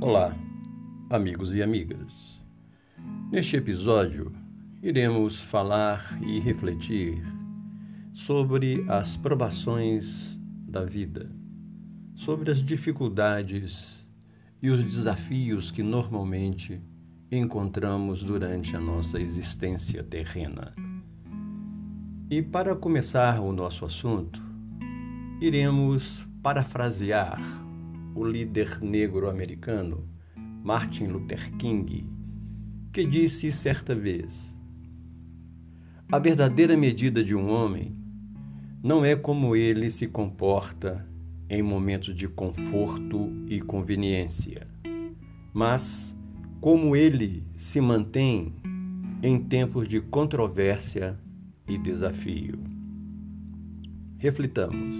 Olá, amigos e amigas. Neste episódio, iremos falar e refletir sobre as provações da vida, sobre as dificuldades e os desafios que normalmente encontramos durante a nossa existência terrena. E para começar o nosso assunto, iremos parafrasear o líder negro americano Martin Luther King, que disse certa vez: A verdadeira medida de um homem não é como ele se comporta em momentos de conforto e conveniência, mas como ele se mantém em tempos de controvérsia e desafio. Reflitamos.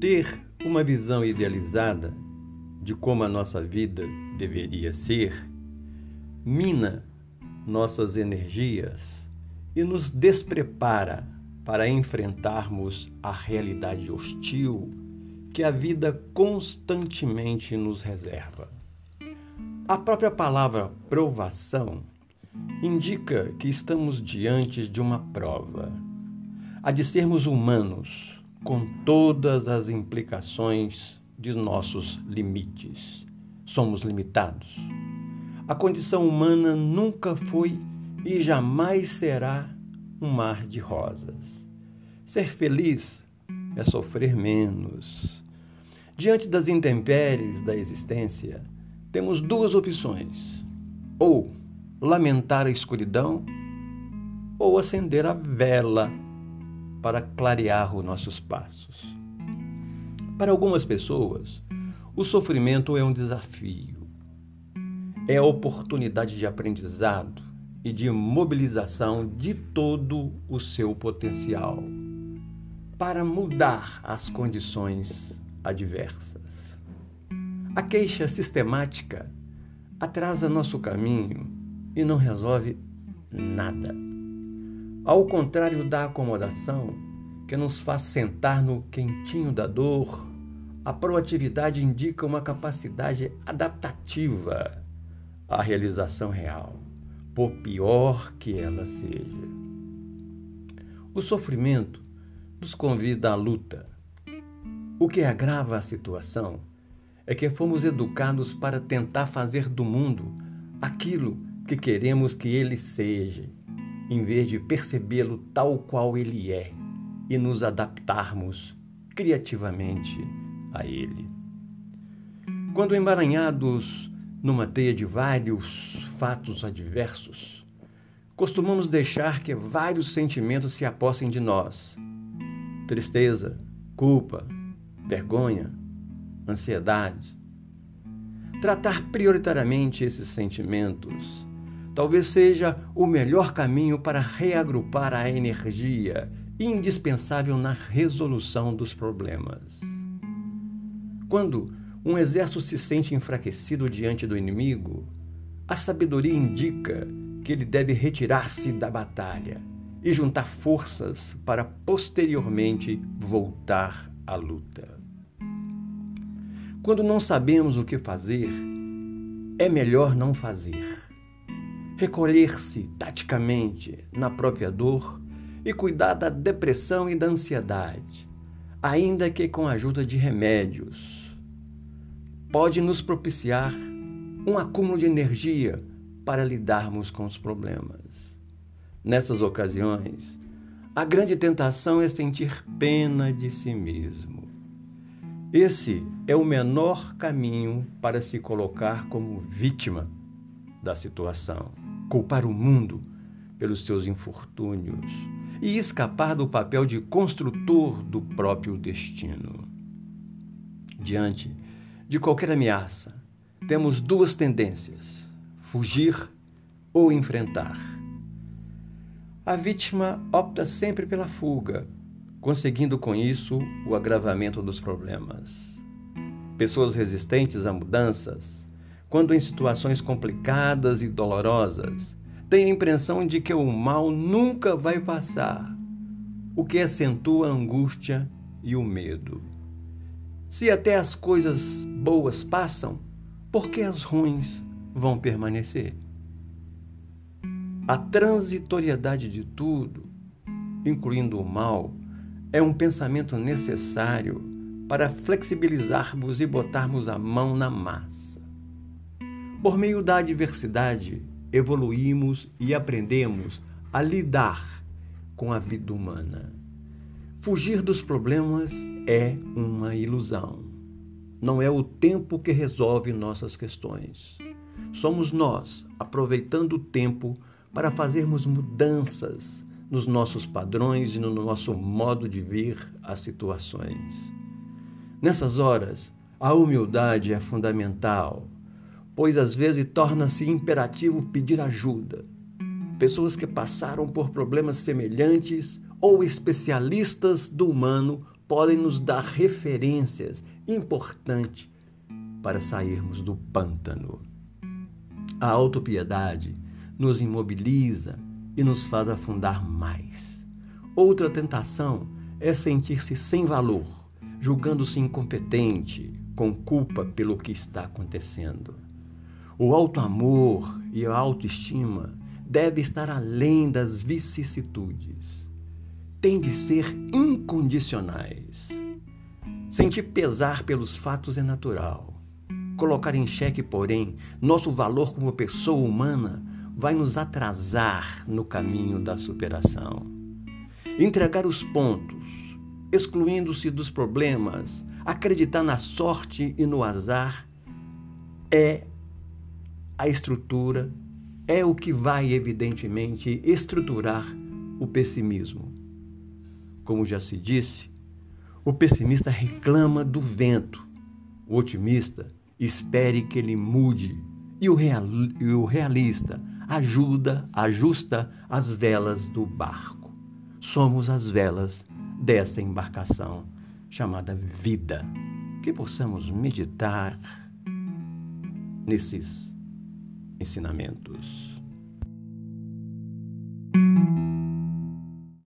Ter uma visão idealizada de como a nossa vida deveria ser mina nossas energias e nos desprepara para enfrentarmos a realidade hostil que a vida constantemente nos reserva. A própria palavra provação indica que estamos diante de uma prova, a de sermos humanos com todas as implicações de nossos limites. Somos limitados. A condição humana nunca foi e jamais será um mar de rosas. Ser feliz é sofrer menos. Diante das intempéries da existência, temos duas opções: ou lamentar a escuridão, ou acender a vela para clarear os nossos passos. Para algumas pessoas, o sofrimento é um desafio, é a oportunidade de aprendizado e de mobilização de todo o seu potencial para mudar as condições adversas. A queixa sistemática atrasa nosso caminho e não resolve nada. Ao contrário da acomodação, que nos faz sentar no quentinho da dor, a proatividade indica uma capacidade adaptativa à realização real, por pior que ela seja. O sofrimento nos convida à luta. O que agrava a situação é que fomos educados para tentar fazer do mundo aquilo que queremos que ele seja em vez de percebê-lo tal qual ele é e nos adaptarmos criativamente a ele. Quando emaranhados numa teia de vários fatos adversos, costumamos deixar que vários sentimentos se apossem de nós: tristeza, culpa, vergonha, ansiedade. Tratar prioritariamente esses sentimentos talvez seja o melhor caminho para reagrupar a energia indispensável na resolução dos problemas. Quando um exército se sente enfraquecido diante do inimigo, a sabedoria indica que ele deve retirar-se da batalha e juntar forças para posteriormente voltar à luta. Quando não sabemos o que fazer, é melhor não fazer recolher-se taticamente na própria dor e cuidar da depressão e da ansiedade, ainda que com a ajuda de remédios. Pode nos propiciar um acúmulo de energia para lidarmos com os problemas. Nessas ocasiões, a grande tentação é sentir pena de si mesmo. Esse é o menor caminho para se colocar como vítima da situação culpar o mundo pelos seus infortúnios e escapar do papel de construtor do próprio destino. Diante de qualquer ameaça, temos duas tendências: fugir ou enfrentar. A vítima opta sempre pela fuga, conseguindo com isso o agravamento dos problemas. Pessoas resistentes a mudanças quando em situações complicadas e dolorosas, tem a impressão de que o mal nunca vai passar, o que acentua a angústia e o medo. Se até as coisas boas passam, porque as ruins vão permanecer. A transitoriedade de tudo, incluindo o mal, é um pensamento necessário para flexibilizarmos e botarmos a mão na massa. Por meio da adversidade, evoluímos e aprendemos a lidar com a vida humana. Fugir dos problemas é uma ilusão. Não é o tempo que resolve nossas questões. Somos nós, aproveitando o tempo para fazermos mudanças nos nossos padrões e no nosso modo de ver as situações. Nessas horas, a humildade é fundamental, pois às vezes torna-se imperativo pedir ajuda. Pessoas que passaram por problemas semelhantes ou especialistas do humano podem nos dar referências importantes para sairmos do pântano. A autopiedade nos imobiliza e nos faz afundar mais. Outra tentação é sentir-se sem valor, julgando-se incompetente, com culpa pelo que está acontecendo. O alto amor e a autoestima devem estar além das vicissitudes. Tem de ser incondicionais. Sentir pesar pelos fatos é natural. Colocar em xeque, porém, nosso valor como pessoa humana vai nos atrasar no caminho da superação. Entregar os pontos, excluindo-se dos problemas, acreditar na sorte e no azar, é a estrutura, é o que vai, evidentemente, estruturar o pessimismo. Como já se disse, o pessimista reclama do vento, o otimista espere que ele mude e o, real, e o realista ajuda, ajusta as velas do barco. Somos as velas dessa embarcação chamada vida. Que possamos meditar nesses ensinamentos.